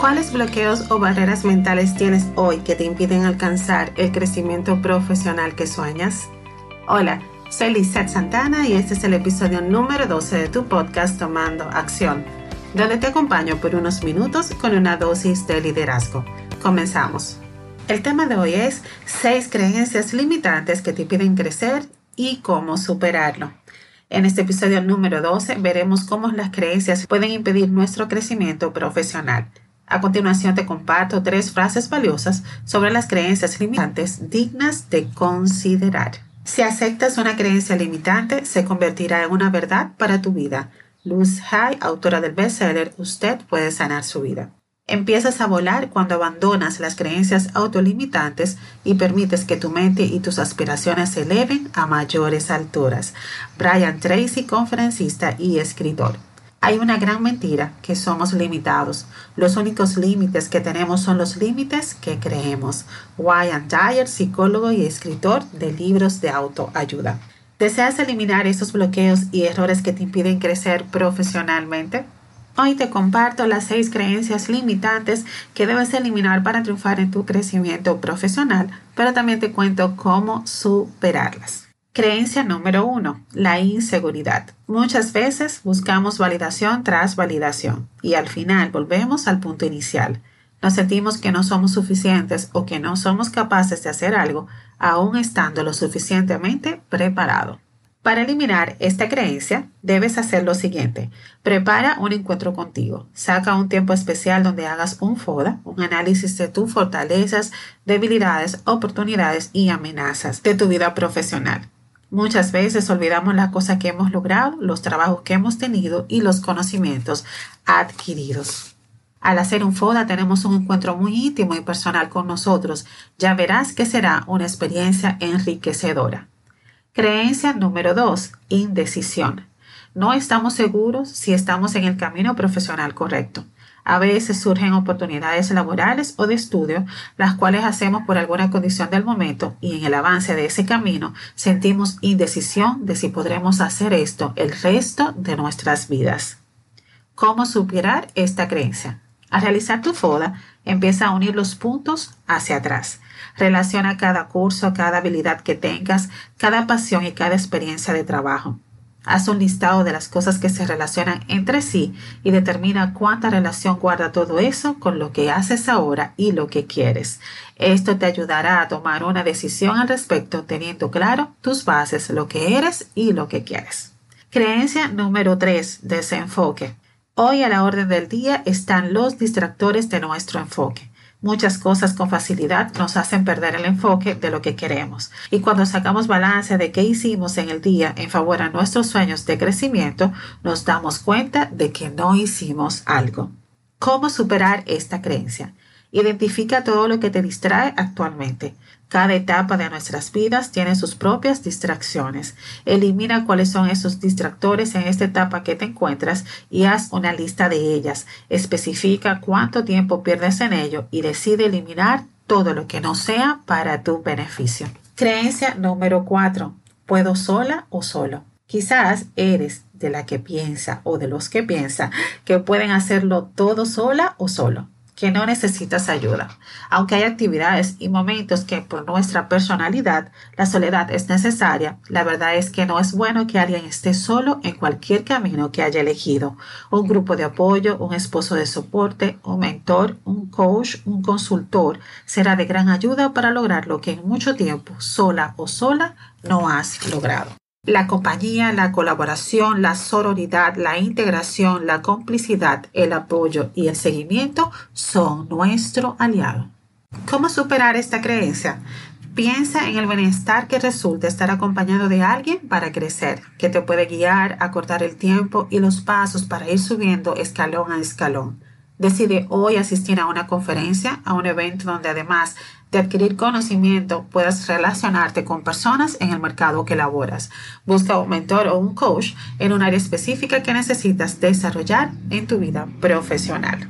¿Cuáles bloqueos o barreras mentales tienes hoy que te impiden alcanzar el crecimiento profesional que sueñas? Hola, soy Lizette Santana y este es el episodio número 12 de tu podcast Tomando Acción, donde te acompaño por unos minutos con una dosis de liderazgo. Comenzamos. El tema de hoy es 6 creencias limitantes que te impiden crecer y cómo superarlo. En este episodio número 12 veremos cómo las creencias pueden impedir nuestro crecimiento profesional. A continuación te comparto tres frases valiosas sobre las creencias limitantes dignas de considerar. Si aceptas una creencia limitante, se convertirá en una verdad para tu vida. Luz Hay, autora del bestseller Usted puede sanar su vida. Empiezas a volar cuando abandonas las creencias autolimitantes y permites que tu mente y tus aspiraciones se eleven a mayores alturas. Brian Tracy, conferencista y escritor. Hay una gran mentira que somos limitados. Los únicos límites que tenemos son los límites que creemos. Wyan Dyer, psicólogo y escritor de libros de autoayuda. ¿Deseas eliminar esos bloqueos y errores que te impiden crecer profesionalmente? Hoy te comparto las seis creencias limitantes que debes eliminar para triunfar en tu crecimiento profesional, pero también te cuento cómo superarlas. Creencia número uno, la inseguridad. Muchas veces buscamos validación tras validación y al final volvemos al punto inicial. Nos sentimos que no somos suficientes o que no somos capaces de hacer algo aún estando lo suficientemente preparado. Para eliminar esta creencia, debes hacer lo siguiente. Prepara un encuentro contigo. Saca un tiempo especial donde hagas un FODA, un análisis de tus fortalezas, debilidades, oportunidades y amenazas de tu vida profesional. Muchas veces olvidamos la cosa que hemos logrado, los trabajos que hemos tenido y los conocimientos adquiridos. Al hacer un FODA tenemos un encuentro muy íntimo y personal con nosotros. Ya verás que será una experiencia enriquecedora. Creencia número 2. Indecisión. No estamos seguros si estamos en el camino profesional correcto. A veces surgen oportunidades laborales o de estudio, las cuales hacemos por alguna condición del momento y en el avance de ese camino sentimos indecisión de si podremos hacer esto el resto de nuestras vidas. ¿Cómo superar esta creencia? Al realizar tu FODA, empieza a unir los puntos hacia atrás. Relaciona cada curso, cada habilidad que tengas, cada pasión y cada experiencia de trabajo. Haz un listado de las cosas que se relacionan entre sí y determina cuánta relación guarda todo eso con lo que haces ahora y lo que quieres. Esto te ayudará a tomar una decisión al respecto teniendo claro tus bases, lo que eres y lo que quieres. Creencia número 3. Desenfoque. Hoy a la orden del día están los distractores de nuestro enfoque. Muchas cosas con facilidad nos hacen perder el enfoque de lo que queremos. Y cuando sacamos balance de qué hicimos en el día en favor a nuestros sueños de crecimiento, nos damos cuenta de que no hicimos algo. ¿Cómo superar esta creencia? Identifica todo lo que te distrae actualmente. Cada etapa de nuestras vidas tiene sus propias distracciones. Elimina cuáles son esos distractores en esta etapa que te encuentras y haz una lista de ellas. Especifica cuánto tiempo pierdes en ello y decide eliminar todo lo que no sea para tu beneficio. Creencia número 4. Puedo sola o solo. Quizás eres de la que piensa o de los que piensa que pueden hacerlo todo sola o solo que no necesitas ayuda. Aunque hay actividades y momentos que por nuestra personalidad la soledad es necesaria, la verdad es que no es bueno que alguien esté solo en cualquier camino que haya elegido. Un grupo de apoyo, un esposo de soporte, un mentor, un coach, un consultor será de gran ayuda para lograr lo que en mucho tiempo, sola o sola, no has logrado. La compañía, la colaboración, la sororidad, la integración, la complicidad, el apoyo y el seguimiento son nuestro aliado. ¿Cómo superar esta creencia? Piensa en el bienestar que resulta estar acompañado de alguien para crecer, que te puede guiar, acordar el tiempo y los pasos para ir subiendo escalón a escalón. Decide hoy asistir a una conferencia, a un evento donde además de adquirir conocimiento puedas relacionarte con personas en el mercado que laboras. Busca un mentor o un coach en un área específica que necesitas desarrollar en tu vida profesional.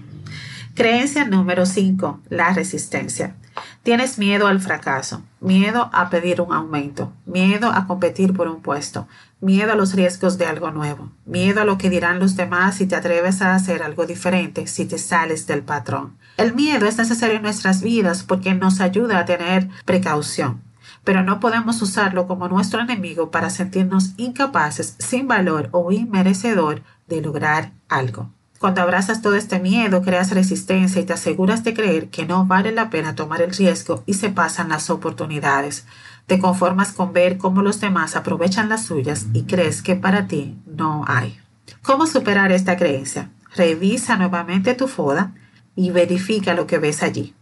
Creencia número 5, la resistencia. Tienes miedo al fracaso, miedo a pedir un aumento, miedo a competir por un puesto, Miedo a los riesgos de algo nuevo. Miedo a lo que dirán los demás si te atreves a hacer algo diferente, si te sales del patrón. El miedo es necesario en nuestras vidas porque nos ayuda a tener precaución pero no podemos usarlo como nuestro enemigo para sentirnos incapaces, sin valor o inmerecedor de lograr algo. Cuando abrazas todo este miedo, creas resistencia y te aseguras de creer que no vale la pena tomar el riesgo y se pasan las oportunidades. Te conformas con ver cómo los demás aprovechan las suyas y crees que para ti no hay. ¿Cómo superar esta creencia? Revisa nuevamente tu foda y verifica lo que ves allí.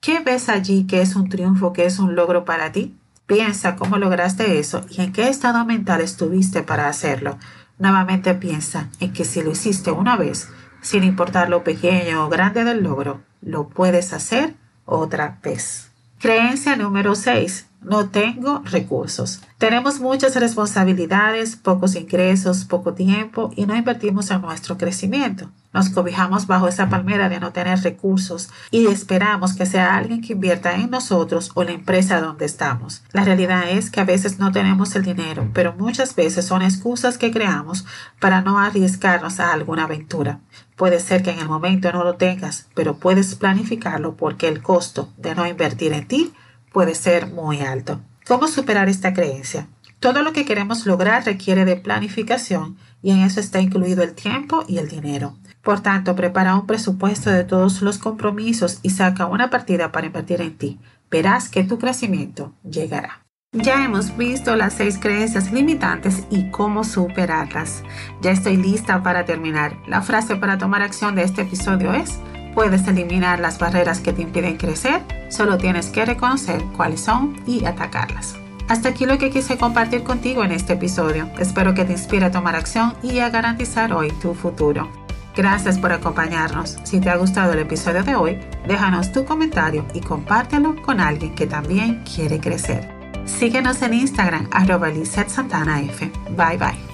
¿Qué ves allí que es un triunfo, que es un logro para ti? Piensa cómo lograste eso y en qué estado mental estuviste para hacerlo. Nuevamente piensa en que si lo hiciste una vez, sin importar lo pequeño o grande del logro, lo puedes hacer otra vez. Creencia número 6. No tengo recursos. Tenemos muchas responsabilidades, pocos ingresos, poco tiempo y no invertimos en nuestro crecimiento. Nos cobijamos bajo esa palmera de no tener recursos y esperamos que sea alguien que invierta en nosotros o la empresa donde estamos. La realidad es que a veces no tenemos el dinero, pero muchas veces son excusas que creamos para no arriesgarnos a alguna aventura. Puede ser que en el momento no lo tengas, pero puedes planificarlo porque el costo de no invertir en ti puede ser muy alto. ¿Cómo superar esta creencia? Todo lo que queremos lograr requiere de planificación y en eso está incluido el tiempo y el dinero. Por tanto, prepara un presupuesto de todos los compromisos y saca una partida para invertir en ti. Verás que tu crecimiento llegará. Ya hemos visto las seis creencias limitantes y cómo superarlas. Ya estoy lista para terminar. La frase para tomar acción de este episodio es, puedes eliminar las barreras que te impiden crecer, solo tienes que reconocer cuáles son y atacarlas. Hasta aquí lo que quise compartir contigo en este episodio. Espero que te inspire a tomar acción y a garantizar hoy tu futuro. Gracias por acompañarnos. Si te ha gustado el episodio de hoy, déjanos tu comentario y compártelo con alguien que también quiere crecer. Síguenos en Instagram arroba. Bye bye.